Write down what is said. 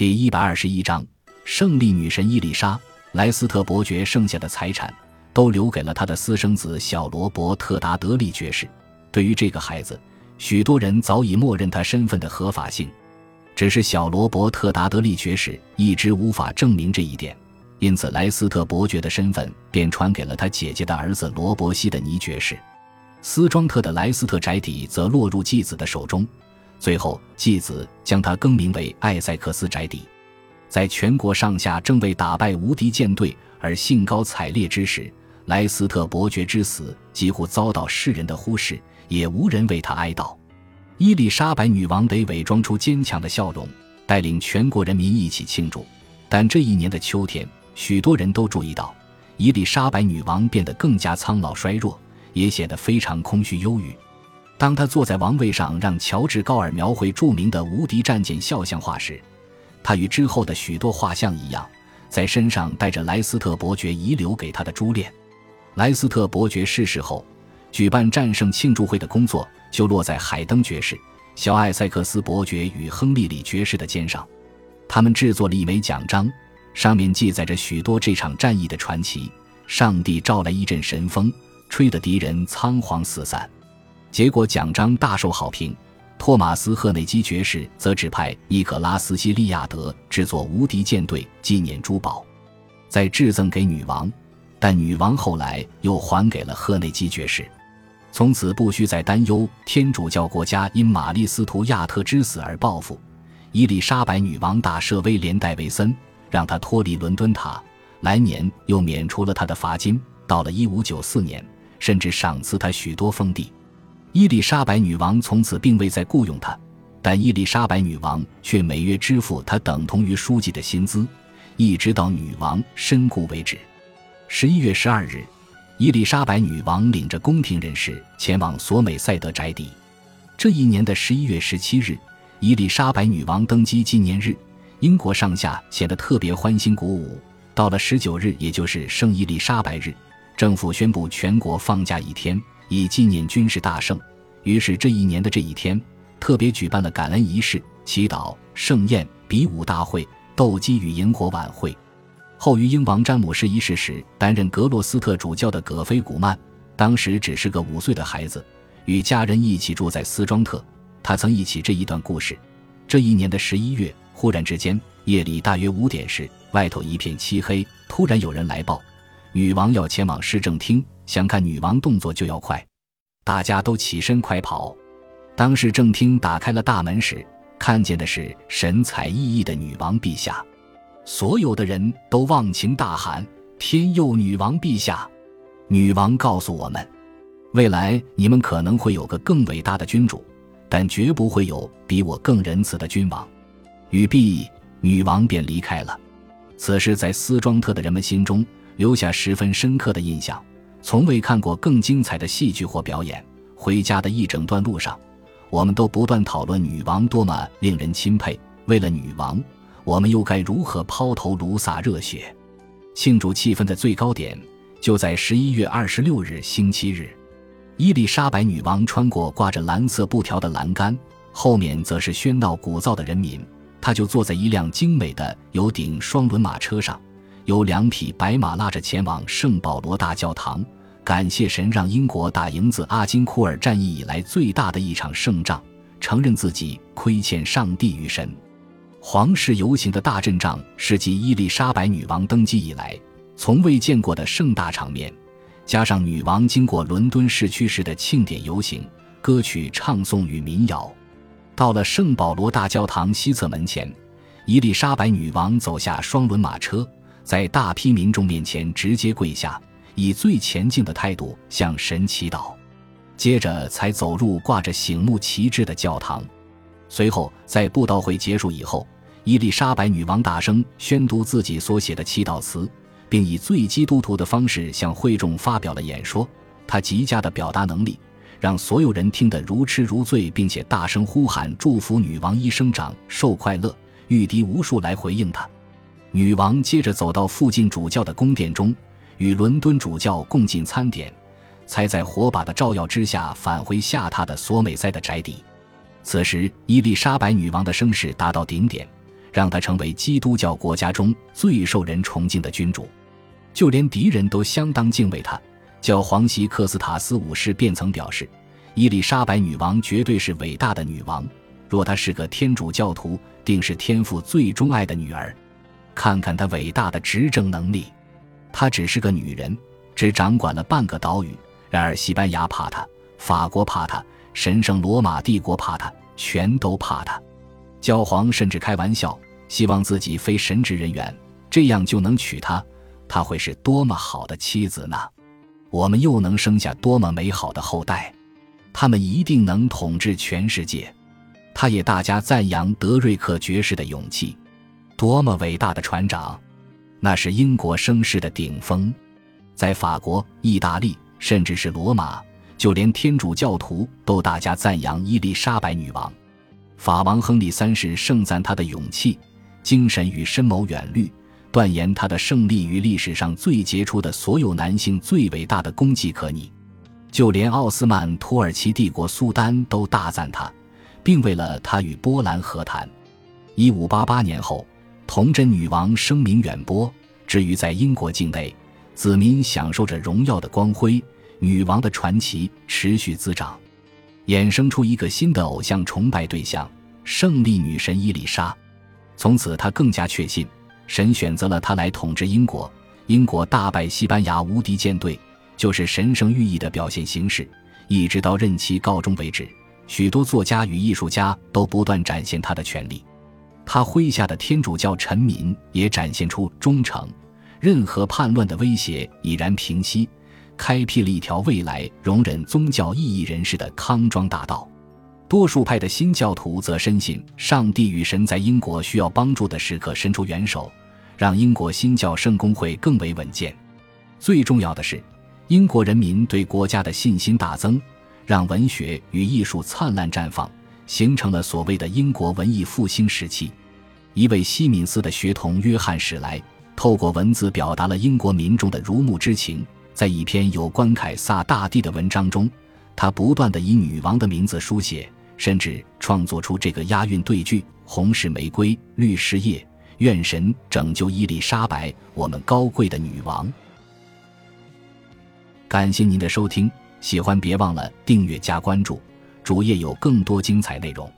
第一百二十一章，胜利女神伊丽莎莱斯特伯爵剩下的财产都留给了他的私生子小罗伯特·达德利爵士。对于这个孩子，许多人早已默认他身份的合法性，只是小罗伯特·达德利爵士一直无法证明这一点，因此莱斯特伯爵的身份便传给了他姐姐的儿子罗伯·西的尼爵士。斯庄特的莱斯特宅邸则落入继子的手中。最后，继子将它更名为艾塞克斯宅邸。在全国上下正为打败无敌舰队而兴高采烈之时，莱斯特伯爵之死几乎遭到世人的忽视，也无人为他哀悼。伊丽莎白女王得伪装出坚强的笑容，带领全国人民一起庆祝。但这一年的秋天，许多人都注意到，伊丽莎白女王变得更加苍老衰弱，也显得非常空虚忧郁。当他坐在王位上，让乔治·高尔描绘著名的无敌战舰肖像画时，他与之后的许多画像一样，在身上带着莱斯特伯爵遗留给他的珠链。莱斯特伯爵逝世后，举办战胜庆祝会的工作就落在海登爵士、小艾塞克斯伯爵与亨利里爵士的肩上。他们制作了一枚奖章，上面记载着许多这场战役的传奇。上帝召来一阵神风，吹得敌人仓皇四散。结果奖章大受好评，托马斯·赫内基爵士则指派尼可拉斯·西利亚德制作无敌舰队纪念珠宝，再致赠给女王，但女王后来又还给了赫内基爵士。从此不需再担忧天主教国家因玛丽斯图亚特之死而报复。伊丽莎白女王大赦威廉·戴维森，让他脱离伦敦塔，来年又免除了他的罚金。到了1594年，甚至赏赐他许多封地。伊丽莎白女王从此并未再雇佣他，但伊丽莎白女王却每月支付他等同于书记的薪资，一直到女王身故为止。十一月十二日，伊丽莎白女王领着宫廷人士前往索美塞德宅邸。这一年的十一月十七日，伊丽莎白女王登基纪念日，英国上下显得特别欢欣鼓舞。到了十九日，也就是圣伊丽莎白日，政府宣布全国放假一天。以纪念军事大胜，于是这一年的这一天，特别举办了感恩仪式、祈祷、盛宴、比武大会、斗鸡与萤火晚会。后于英王詹姆士一世时担任格洛斯特主教的葛菲古曼，当时只是个五岁的孩子，与家人一起住在斯庄特。他曾忆起这一段故事：这一年的十一月，忽然之间，夜里大约五点时，外头一片漆黑，突然有人来报，女王要前往市政厅。想看女王动作就要快，大家都起身快跑。当时正厅打开了大门时，看见的是神采奕奕的女王陛下，所有的人都忘情大喊：“天佑女王陛下！”女王告诉我们：“未来你们可能会有个更伟大的君主，但绝不会有比我更仁慈的君王。”语毕，女王便离开了。此事在斯庄特的人们心中留下十分深刻的印象。从未看过更精彩的戏剧或表演。回家的一整段路上，我们都不断讨论女王多么令人钦佩。为了女王，我们又该如何抛头颅洒热血？庆祝气氛的最高点就在十一月二十六日星期日。伊丽莎白女王穿过挂着蓝色布条的栏杆，后面则是喧闹鼓噪的人民。她就坐在一辆精美的有顶双轮马车上。由两匹白马拉着前往圣保罗大教堂，感谢神让英国打赢自阿金库尔战役以来最大的一场胜仗，承认自己亏欠上帝与神。皇室游行的大阵仗是继伊丽莎白女王登基以来从未见过的盛大场面，加上女王经过伦敦市区时的庆典游行、歌曲唱诵与民谣，到了圣保罗大教堂西侧门前，伊丽莎白女王走下双轮马车。在大批民众面前直接跪下，以最虔敬的态度向神祈祷，接着才走入挂着醒目旗帜的教堂。随后，在布道会结束以后，伊丽莎白女王大声宣读自己所写的祈祷词，并以最基督徒的方式向会众发表了演说。她极佳的表达能力让所有人听得如痴如醉，并且大声呼喊祝福女王一生长寿快乐，御敌无数来回应她。女王接着走到附近主教的宫殿中，与伦敦主教共进餐点，才在火把的照耀之下返回下榻的索美塞的宅邸。此时，伊丽莎白女王的声势达到顶点，让她成为基督教国家中最受人崇敬的君主。就连敌人都相当敬畏她。教皇席克斯塔斯五世便曾表示：“伊丽莎白女王绝对是伟大的女王，若她是个天主教徒，定是天父最钟爱的女儿。看看她伟大的执政能力。她只是个女人，只掌管了半个岛屿。然而西班牙怕她，法国怕她，神圣罗马帝国怕她，全都怕她。教皇甚至开玩笑，希望自己非神职人员，这样就能娶她。她会是多么好的妻子呢？”我们又能生下多么美好的后代？他们一定能统治全世界。他也大加赞扬德瑞克爵士的勇气，多么伟大的船长！那是英国声势的顶峰。在法国、意大利，甚至是罗马，就连天主教徒都大加赞扬伊丽莎白女王。法王亨利三世盛赞她的勇气、精神与深谋远虑。断言她的胜利与历史上最杰出的所有男性最伟大的功绩可拟，就连奥斯曼土耳其帝国苏丹都大赞他，并为了他与波兰和谈。一五八八年后，童贞女王声名远播，至于在英国境内，子民享受着荣耀的光辉，女王的传奇持续滋长，衍生出一个新的偶像崇拜对象——胜利女神伊丽莎。从此，她更加确信。神选择了她来统治英国，英国大败西班牙无敌舰队，就是神圣寓意的表现形式。一直到任期告终为止，许多作家与艺术家都不断展现他的权利。他麾下的天主教臣民也展现出忠诚，任何叛乱的威胁已然平息，开辟了一条未来容忍宗教异议人士的康庄大道。多数派的新教徒则深信，上帝与神在英国需要帮助的时刻伸出援手。让英国新教圣公会更为稳健。最重要的是，英国人民对国家的信心大增，让文学与艺术灿烂绽放，形成了所谓的英国文艺复兴时期。一位西敏寺的学童约翰史莱，透过文字表达了英国民众的如沐之情。在一篇有关凯撒大帝的文章中，他不断地以女王的名字书写，甚至创作出这个押韵对句：“红是玫瑰，绿是叶。”愿神拯救伊丽莎白，我们高贵的女王。感谢您的收听，喜欢别忘了订阅加关注，主页有更多精彩内容。